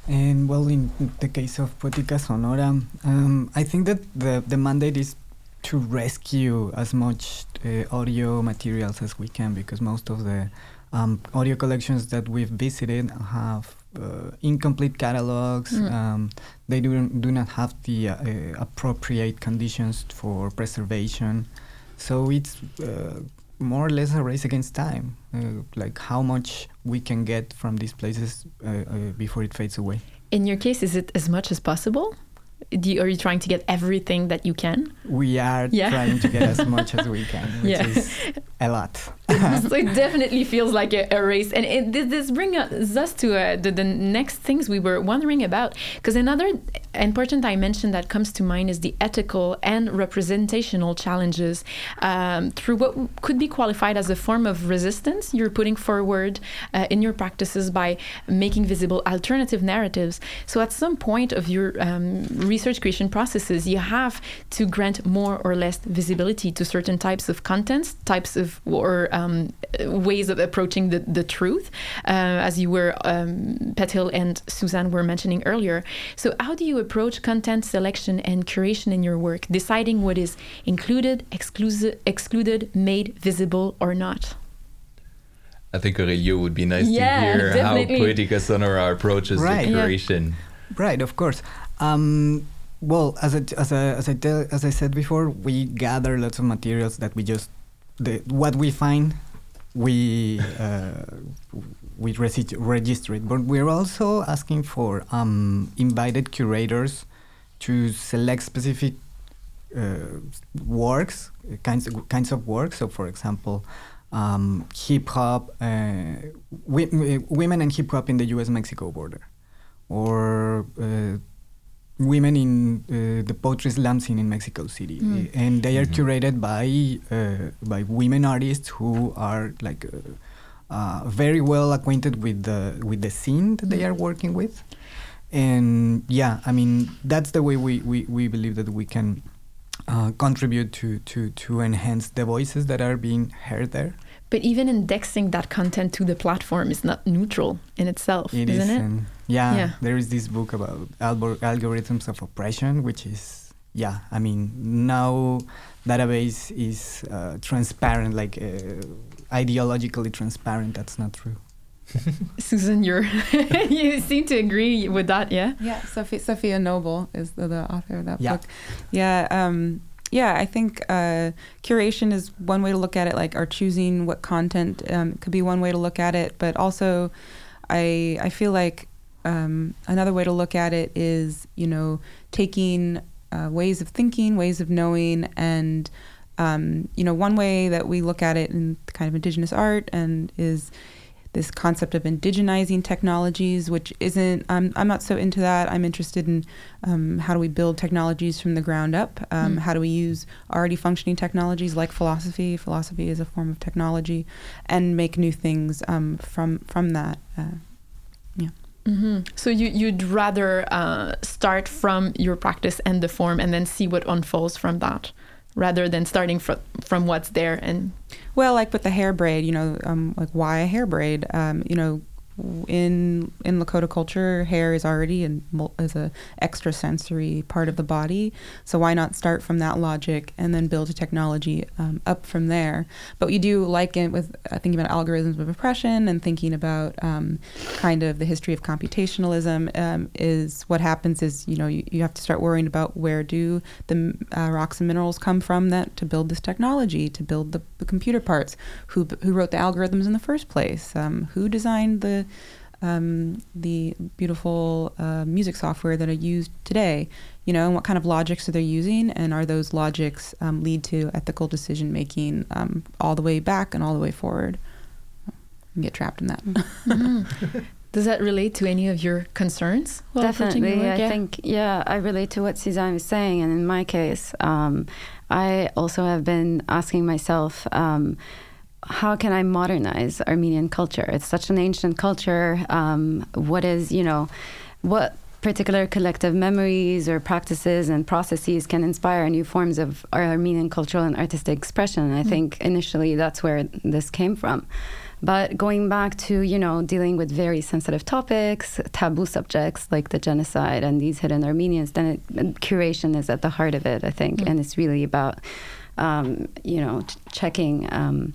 And well, in the case of Poetica Sonora, um, I think that the, the mandate is to rescue as much uh, audio materials as we can because most of the um, audio collections that we've visited have uh, incomplete catalogs. Mm. Um, they do, do not have the uh, appropriate conditions for preservation. So it's uh, more or less a race against time, uh, like how much we can get from these places uh, uh, before it fades away. In your case, is it as much as possible? You, are you trying to get everything that you can? We are yeah. trying to get as much as we can, which yeah. is a lot. so it definitely feels like a, a race. And it, this, this brings us to uh, the, the next things we were wondering about. Because another important dimension that comes to mind is the ethical and representational challenges um, through what could be qualified as a form of resistance you're putting forward uh, in your practices by making visible alternative narratives. So, at some point of your um, research creation processes, you have to grant more or less visibility to certain types of contents, types of or um, ways of approaching the, the truth, uh, as you were, um, Patil and Suzanne were mentioning earlier. So, how do you approach content selection and curation in your work, deciding what is included, exclusive, excluded, made visible, or not? I think Aurelio would be nice Yeah, to hear definitely. how Poetica Sonora approaches Right. the Yeah. curation. Right, of course. Um, well, as I, as I, as I tell, as I said before, we gather lots of materials that we just the what we find, we uh, we register it. But we're also asking for um, invited curators to select specific uh, works, kinds of, kinds of works. So, for example, um, hip hop, uh, women and hip hop in the U.S.-Mexico border, or women in uh, the poetry slam scene in Mexico City, Mm. and they are curated by uh, by women artists who are like. Uh, uh, very well acquainted with the with the scene that they are working with, and yeah, I mean that's the way we, we, we believe that we can uh, contribute to, to to enhance the voices that are being heard there. But even indexing that content to the platform is not neutral in itself, It isn't is, it? And yeah, Yeah. there is this book about algor- algorithms of oppression, which is yeah. I mean now database is uh, transparent, like uh, ideologically transparent. That's not true. Susan, you're you seem to agree with that, yeah? Yeah, Safiya, Safiya Noble is the, the author of that Yeah. book. Yeah, um, yeah. I think uh, curation is one way to look at it, like or choosing what content um, could be one way to look at it. But also, I I feel like um, another way to look at it is you know taking uh, ways of thinking, ways of knowing, and um, you know one way that we look at it in kind of indigenous art and is this concept of indigenizing technologies, which isn't, I'm, I'm not so into that. I'm interested in um, how do we build technologies from the ground up? Um, Mm. How do we use already functioning technologies like philosophy? Philosophy is a form of technology, and make new things um, from from that. Uh, yeah. hmm So you, you'd rather uh, start from your practice and the form and then see what unfolds from that rather than starting fr- from what's there and Well, like with the hair braid, you know, um, like why a hair braid? Um, you know, in in Lakota culture, hair is already an, is a extrasensory part of the body. So why not start from that logic and then build a technology um, up from there? But you do like it with uh, thinking about algorithms of oppression and thinking about um, kind of the history of computationalism. Um, is what happens is you know you, you have to start worrying about where do the uh, rocks and minerals come from that to build this technology to build the, the computer parts who who wrote the algorithms in the first place um, who designed the um, the beautiful uh, music software that are used today you know and what kind of logics are they using and are those logics um, lead to ethical decision making um, all the way back and all the way forward and get trapped in that Mhm. Does that relate to any of your concerns? while approaching your Definitely, work? I Yeah. think yeah, I relate to what Suzanne was saying, and in my case, um, I also have been asking myself, um, how can I modernize Armenian culture? It's such an ancient culture. Um, what is you know, what particular collective memories or practices and processes can inspire new forms of our Armenian cultural and artistic expression? And I Mm. think initially that's where this came from. But going back to, you know, dealing with very sensitive topics, taboo subjects like the genocide and these hidden Armenians, then it, curation is at the heart of it, I think. Mm. And it's really about, um, you know, ch- checking, um,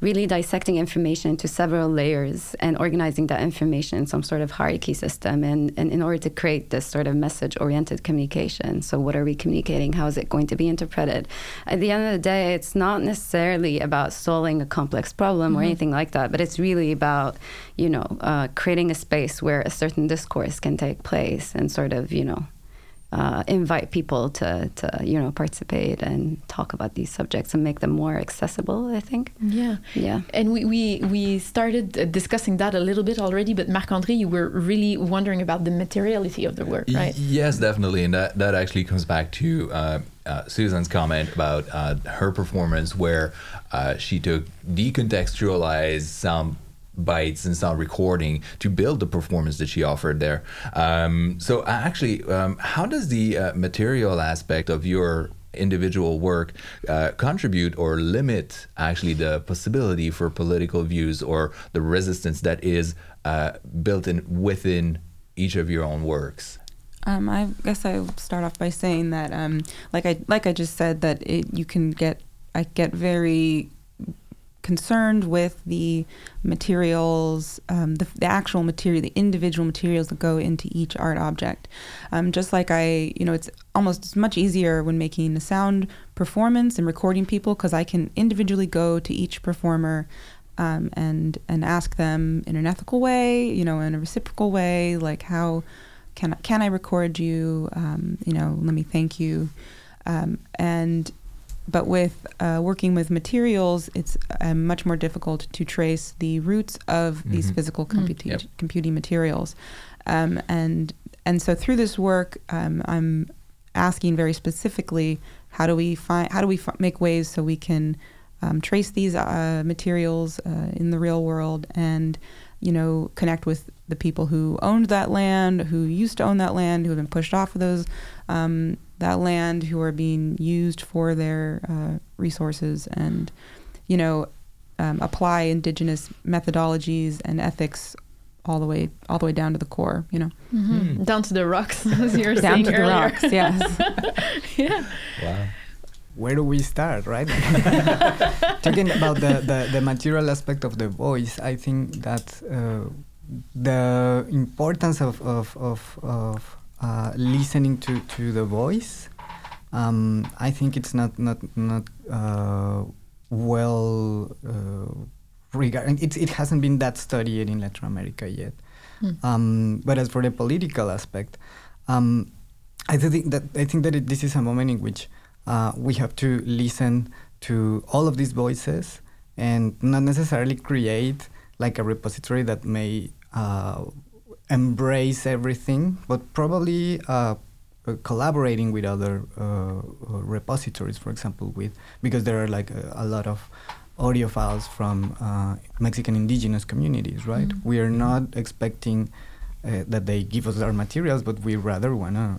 really dissecting information into several layers and organizing that information in some sort of hierarchy system and, and in order to create this sort of message oriented communication. So what are we communicating? How is it going to be interpreted? At the end of the day it's not necessarily about solving a complex problem or Mhm. anything like that but it's really about you know uh, creating a space where a certain discourse can take place and sort of you know uh, invite people to, to you know participate and talk about these subjects and make them more accessible. I think. Yeah. Yeah. And we, we, we started uh, discussing that a little bit already, but Marc André, you were really wondering about the materiality of the work, right? Y- yes, definitely, and that that actually comes back to uh, uh, Susan's comment about uh, her performance, where uh, she took decontextualized sound bites and sound recording to build the performance that she offered there. Um, so, uh, actually, um, how does the uh, material aspect of your individual work uh, contribute or limit actually the possibility for political views or the resistance that is uh, built in within each of your own works? Um, I guess I'll start off by saying that, um, like I like I just said, that it, you can get I get very concerned with the materials, um, the, the, actual material, the individual materials that go into each art object. Um, just like I, you know, it's almost it's much easier when making a sound performance and recording people because I can individually go to each performer um, and and ask them in an ethical way, you know, in a reciprocal way, like how can I, can I record you? Um, you know, let me thank you. Um, and but with uh, working with materials, it's uh, much more difficult to trace the roots of mm-hmm. these physical computi- yep. computing materials. Um, and and so through this work, um, I'm asking very specifically, how do we find how do we f- make ways so we can um, trace these uh, materials uh, in the real world and you know connect with the people who owned that land, who used to own that land, who have been pushed off of those um, that land, who are being used for their uh, resources, and you know um, apply indigenous methodologies and ethics all the way all the way down to the core. You know, mm-hmm. mm. down to the rocks, as you were down saying to earlier. the rocks. Yes. yeah. Wow where do we start, right? Talking about the, the, the, material aspect of the voice, I think that uh, the importance of, of, of, of uh, listening to, to the voice, um, I think it's not not not uh, well uh, regarded. It, it hasn't been that studied in Latin America yet. Mm. Um, but as for the political aspect, um, I think that I think that it, this is a moment in which uh, we have to listen to all of these voices and not necessarily create like a repository that may uh, embrace everything, but probably uh, uh collaborating with other uh, uh, repositories, for example, with because there are like a, a lot of audio files from Mexican indigenous communities, right? Mm-hmm. We are not expecting that they give us our materials, but we rather wanna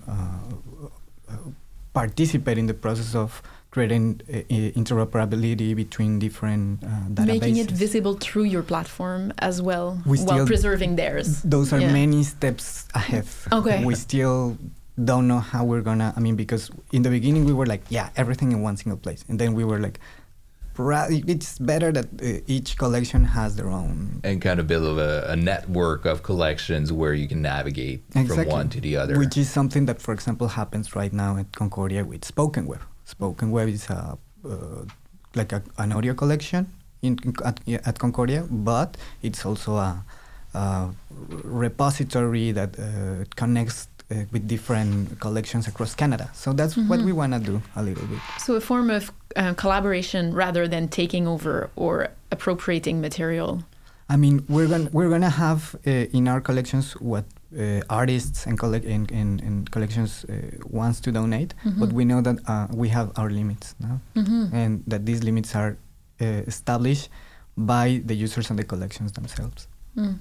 participate in the process of creating uh, interoperability between different uh, databases. Making it visible through your platform as well, we while preserving theirs. Those are yeah. many steps ahead. Okay. We still don't know how we're gonna. I mean, because in the beginning we were like, yeah, everything in one single place, and then we were like, it's better that uh, each collection has their own and kind of build a, a network of collections where you can navigate exactly. from one to the other which is something that for example happens right now at concordia with spoken web spoken web is a, uh, like a, an audio collection in, at, at, concordia but it's also a, a repository that uh, connects uh, with different collections across Canada. So that's mm-hmm. what we want to do a little bit. So a form of uh, collaboration rather than taking over or appropriating material. I mean, we're gonna we're gonna have uh, in our collections what uh, artists and, collect in, in, in collections uh, wants to donate, mm-hmm. but we know that uh, we have our limits now, mm-hmm. and that these limits are established by the users and the collections themselves. Mm.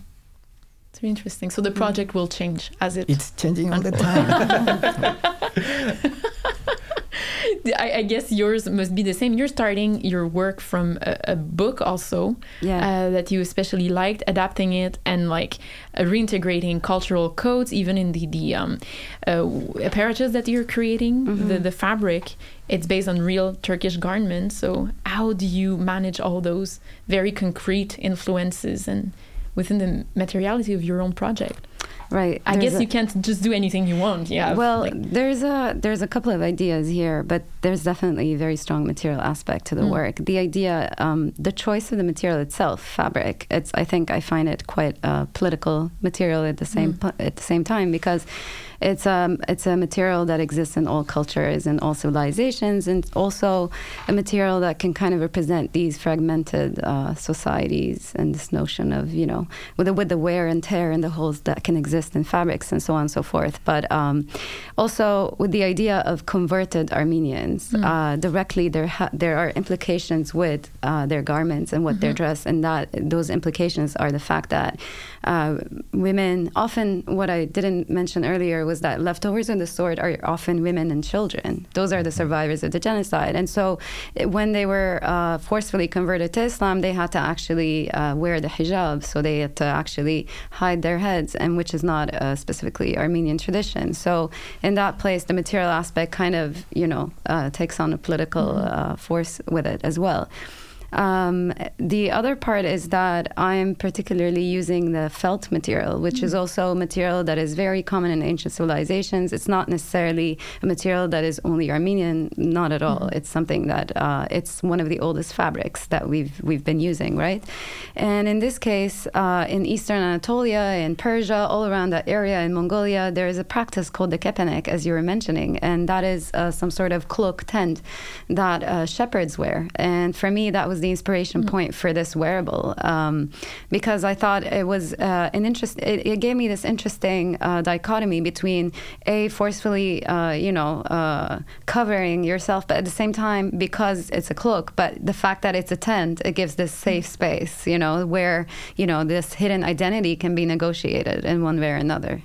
It's really interesting. So the project will change as it. It's changing all the time. I, I, guess yours must be the same. You're starting your work from a, a book also yeah. uh, that you especially liked, adapting it and like uh, reintegrating cultural codes, even in the the um, uh, apparatus that you're creating, mm-hmm. the the fabric. It's based on real Turkish garments. So how do you manage all those very concrete influences and within the materiality of your own project. Right. I guess a, you can't just do anything you want. Yeah. Well, like, there's a there's a couple of ideas here, but there's definitely a very strong material aspect to the Mm. work. The idea, um, the choice of the material itself, fabric. It's I think I find it quite a political material at the same Mm. at the same time because it's um it's a material that exists in all cultures and all civilizations, and also a material that can kind of represent these fragmented uh, societies and this notion of you know with the, with the wear and tear and the holes that can exist in fabrics and so on and so forth. But um, also with the idea of converted Armenians, Mm. uh, directly there ha- there are implications with uh, their garments and what they're Mhm. dressed, and that those implications are the fact that uh, women often what I didn't mention earlier was that leftovers of the sword are often women and children. Those are the survivors of the genocide, and so when they were uh, forcefully converted to Islam, they had to actually uh, wear the hijab, so they had to actually hide their heads, and which is not uh, specifically Armenian tradition. So in that place, the material aspect kind of you know uh, takes on a political Mhm. uh, force with it as well. Um, the other part is that I'm particularly using the felt material, which is also a material that is very common in ancient civilizations. It's not necessarily a material that is only Armenian, not at all. Mhm. It's something that uh, it's one of the oldest fabrics that we've we've been using, right? And in this case, uh, in Eastern Anatolia, in Persia, all around that area, in Mongolia, there is a practice called the kepenek, as you were mentioning, and that is uh, some sort of cloak tent that uh, shepherds wear. And for me, that was the inspiration point for this wearable um, because I thought it was uh, an interest. It, it gave me this interesting uh, dichotomy between a forcefully, uh, you know, uh, covering yourself, but at the same time, because it's a cloak, but the fact that it's a tent, it gives this safe space, you know, where you know this hidden identity can be negotiated in one way or another.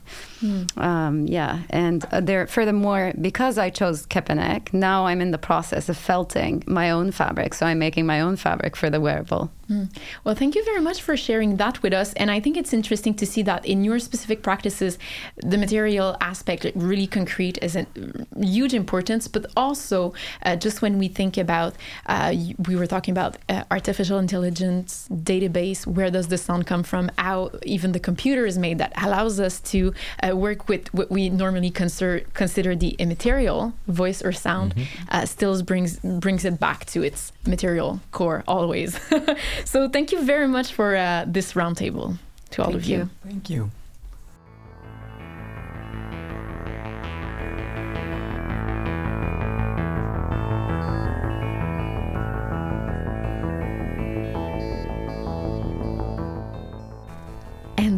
Um, yeah, and uh, there. Furthermore, because I chose Kepenek, now I'm in the process of felting my own fabric. So I'm making my own fabric for the wearable. Mm. Well, thank you very much for sharing that with us. And I think it's interesting to see that in your specific practices, the material aspect, really concrete, is a huge importance. But also, uh, just when we think about, uh, we were talking about uh, artificial intelligence database, where does the sound come from? How even the computer is made that allows us to uh, work with what we normally consider consider the immaterial voice or sound, uh, still brings brings it back to its material core always. so thank you very much for uh, this roundtable to all Thank of you. you. Thank you.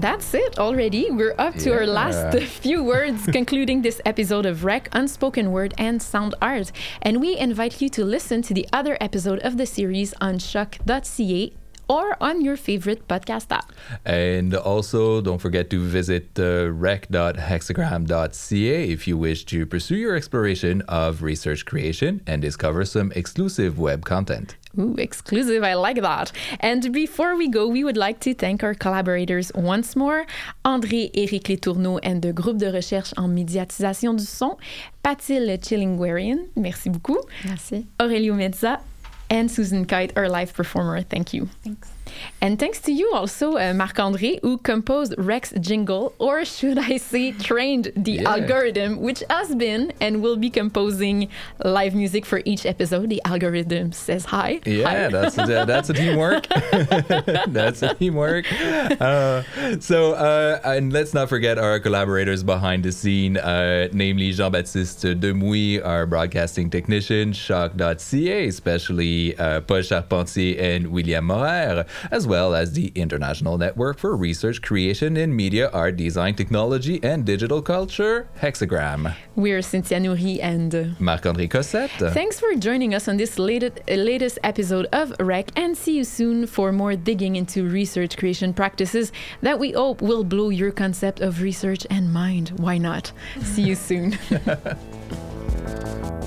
That's it already. We're up to our last few words concluding this episode of Rec Unspoken Word and Sound Art. And we invite you to listen to the other episode of the series on CHOQ.ca or on your favorite podcast app. And also, don't forget to visit uh, rec.hexagram.ca if you wish to pursue your exploration of research creation and discover some exclusive web content. Ooh, exclusive. I like that. And before we go, we would like to thank our collaborators once more André Éric Letourneau and the Groupe de recherche en médiatisation du son, Patil Chillingwarian. Merci beaucoup. Merci. Aurelio Mezza and Susan Kite, our live performer. Thank you. Thanks. And thanks to you also, uh, Marc-André, who composed Rec's jingle, or should I say trained the Yeah. algorithm, which has been and will be composing live music for each episode. The algorithm says hi. Yeah, Hi. that's a, that's a teamwork. that's a teamwork. Uh, so, uh, and let's not forget our collaborators behind the scene, uh, namely Jean-Baptiste Demouy, our broadcasting technician, CHOQ.ca, especially uh, Paul Charpentier and William Morer, as well as the International Network for Research Creation in Media, Art, Design, Technology, and Digital Culture, Hexagram. We're Cynthia Nouri and. Uh, Marc-André Cossette. Thanks for joining us on this latest, latest episode of REC, and see you soon for more digging into research creation practices that we hope will blow your concept of research and mind. Why not? see you soon.